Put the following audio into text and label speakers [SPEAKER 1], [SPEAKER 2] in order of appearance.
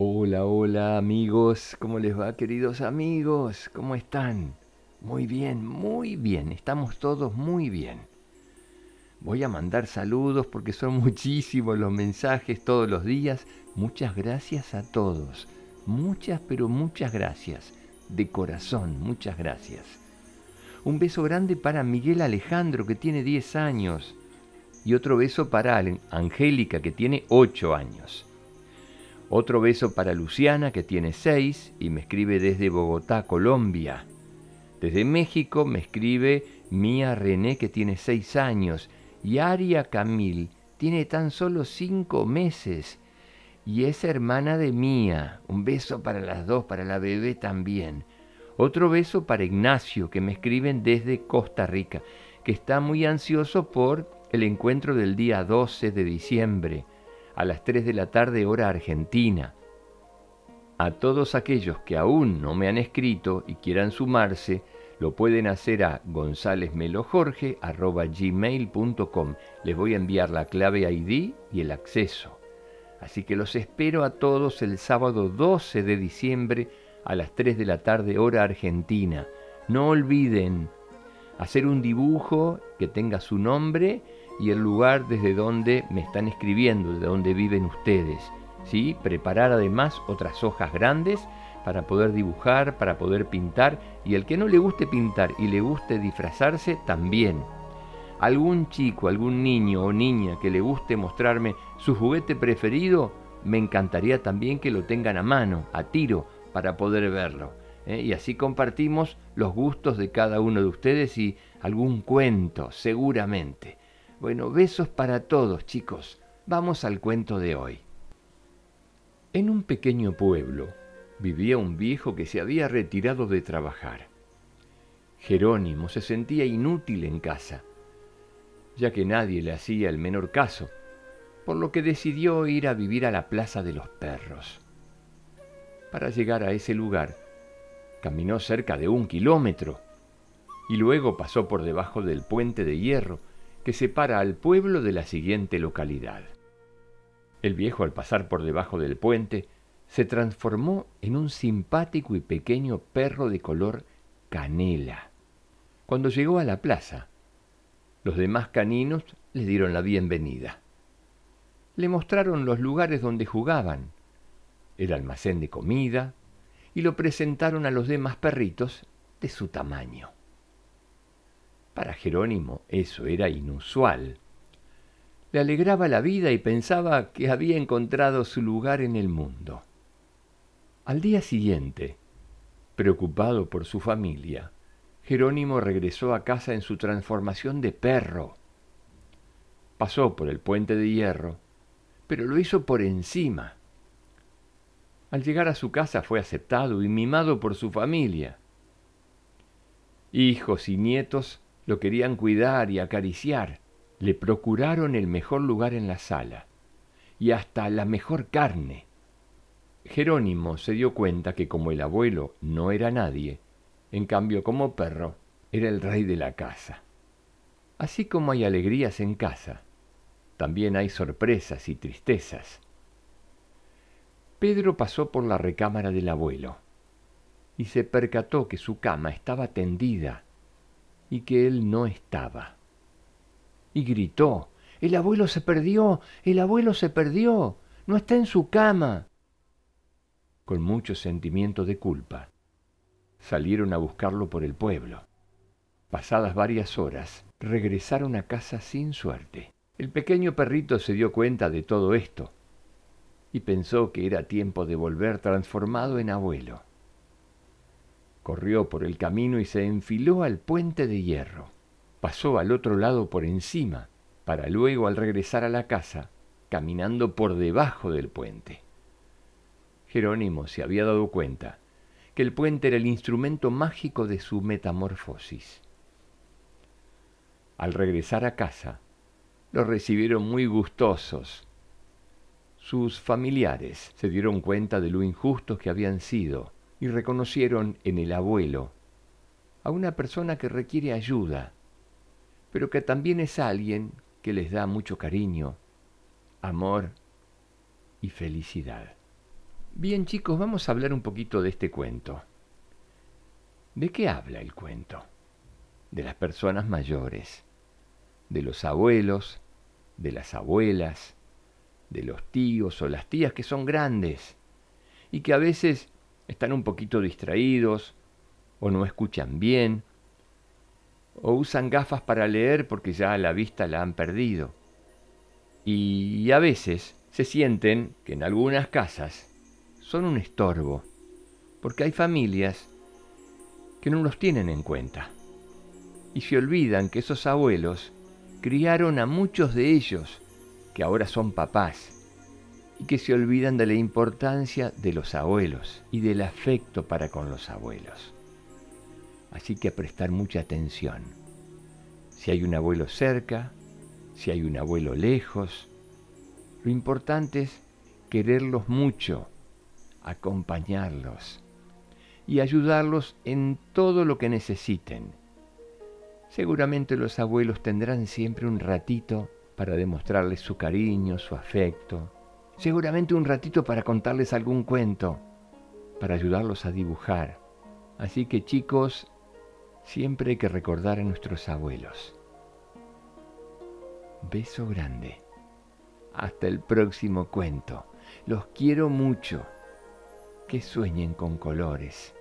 [SPEAKER 1] Hola, hola amigos, ¿cómo les va queridos amigos? ¿Cómo están? Muy bien, muy bien, estamos todos muy bien. Voy a mandar saludos porque son muchísimos los mensajes todos los días. Muchas gracias a todos. Muchas, pero muchas gracias. De corazón, muchas gracias. Un beso grande para Miguel Alejandro que tiene 10 años. Y otro beso para Angélica que tiene 8 años. Otro beso para Luciana, que tiene seis y me escribe desde Bogotá, Colombia. Desde México me escribe Mía René, que tiene seis años. Y Aria Camil tiene tan solo cinco meses. Y es hermana de Mía. Un beso para las dos, para la bebé también. Otro beso para Ignacio, que me escriben desde Costa Rica, que está muy ansioso por el encuentro del día 12 de diciembre a las 3 de la tarde hora argentina. A todos aquellos que aún no me han escrito y quieran sumarse, lo pueden hacer a gonzalezmelojorge.gmail.com. Les voy a enviar la clave ID y el acceso. Así que los espero a todos el sábado 12 de diciembre a las 3 de la tarde hora argentina. No olviden hacer un dibujo que tenga su nombre y el lugar desde donde me están escribiendo, desde donde viven ustedes. ¿sí? Preparar además otras hojas grandes para poder dibujar, para poder pintar, y el que no le guste pintar y le guste disfrazarse, también. Algún chico, algún niño o niña que le guste mostrarme su juguete preferido, me encantaría también que lo tengan a mano, a tiro, para poder verlo. ¿eh? Y así compartimos los gustos de cada uno de ustedes y algún cuento, seguramente. Bueno, besos para todos, chicos. Vamos al cuento de hoy. En un pequeño pueblo vivía un viejo que se había retirado de trabajar. Jerónimo se sentía inútil en casa, ya que nadie le hacía el menor caso, por lo que decidió ir a vivir a la Plaza de los Perros. Para llegar a ese lugar, caminó cerca de un kilómetro y luego pasó por debajo del puente de hierro que separa al pueblo de la siguiente localidad. El viejo al pasar por debajo del puente se transformó en un simpático y pequeño perro de color canela. Cuando llegó a la plaza, los demás caninos le dieron la bienvenida. Le mostraron los lugares donde jugaban, el almacén de comida, y lo presentaron a los demás perritos de su tamaño. Para Jerónimo eso era inusual. Le alegraba la vida y pensaba que había encontrado su lugar en el mundo. Al día siguiente, preocupado por su familia, Jerónimo regresó a casa en su transformación de perro. Pasó por el puente de hierro, pero lo hizo por encima. Al llegar a su casa fue aceptado y mimado por su familia. Hijos y nietos lo querían cuidar y acariciar. Le procuraron el mejor lugar en la sala y hasta la mejor carne. Jerónimo se dio cuenta que como el abuelo no era nadie, en cambio como perro era el rey de la casa. Así como hay alegrías en casa, también hay sorpresas y tristezas. Pedro pasó por la recámara del abuelo y se percató que su cama estaba tendida y que él no estaba. Y gritó, El abuelo se perdió, el abuelo se perdió, no está en su cama. Con mucho sentimiento de culpa, salieron a buscarlo por el pueblo. Pasadas varias horas, regresaron a casa sin suerte. El pequeño perrito se dio cuenta de todo esto y pensó que era tiempo de volver transformado en abuelo. Corrió por el camino y se enfiló al puente de hierro. Pasó al otro lado por encima, para luego al regresar a la casa, caminando por debajo del puente. Jerónimo se había dado cuenta que el puente era el instrumento mágico de su metamorfosis. Al regresar a casa, lo recibieron muy gustosos. Sus familiares se dieron cuenta de lo injustos que habían sido y reconocieron en el abuelo a una persona que requiere ayuda, pero que también es alguien que les da mucho cariño, amor y felicidad. Bien chicos, vamos a hablar un poquito de este cuento. ¿De qué habla el cuento? De las personas mayores, de los abuelos, de las abuelas, de los tíos o las tías que son grandes y que a veces están un poquito distraídos o no escuchan bien o usan gafas para leer porque ya la vista la han perdido. Y a veces se sienten que en algunas casas son un estorbo, porque hay familias que no los tienen en cuenta y se olvidan que esos abuelos criaron a muchos de ellos que ahora son papás y que se olvidan de la importancia de los abuelos y del afecto para con los abuelos. Así que a prestar mucha atención. Si hay un abuelo cerca, si hay un abuelo lejos, lo importante es quererlos mucho acompañarlos y ayudarlos en todo lo que necesiten. Seguramente los abuelos tendrán siempre un ratito para demostrarles su cariño, su afecto. Seguramente un ratito para contarles algún cuento, para ayudarlos a dibujar. Así que chicos, siempre hay que recordar a nuestros abuelos. Beso grande. Hasta el próximo cuento. Los quiero mucho que sueñen con colores.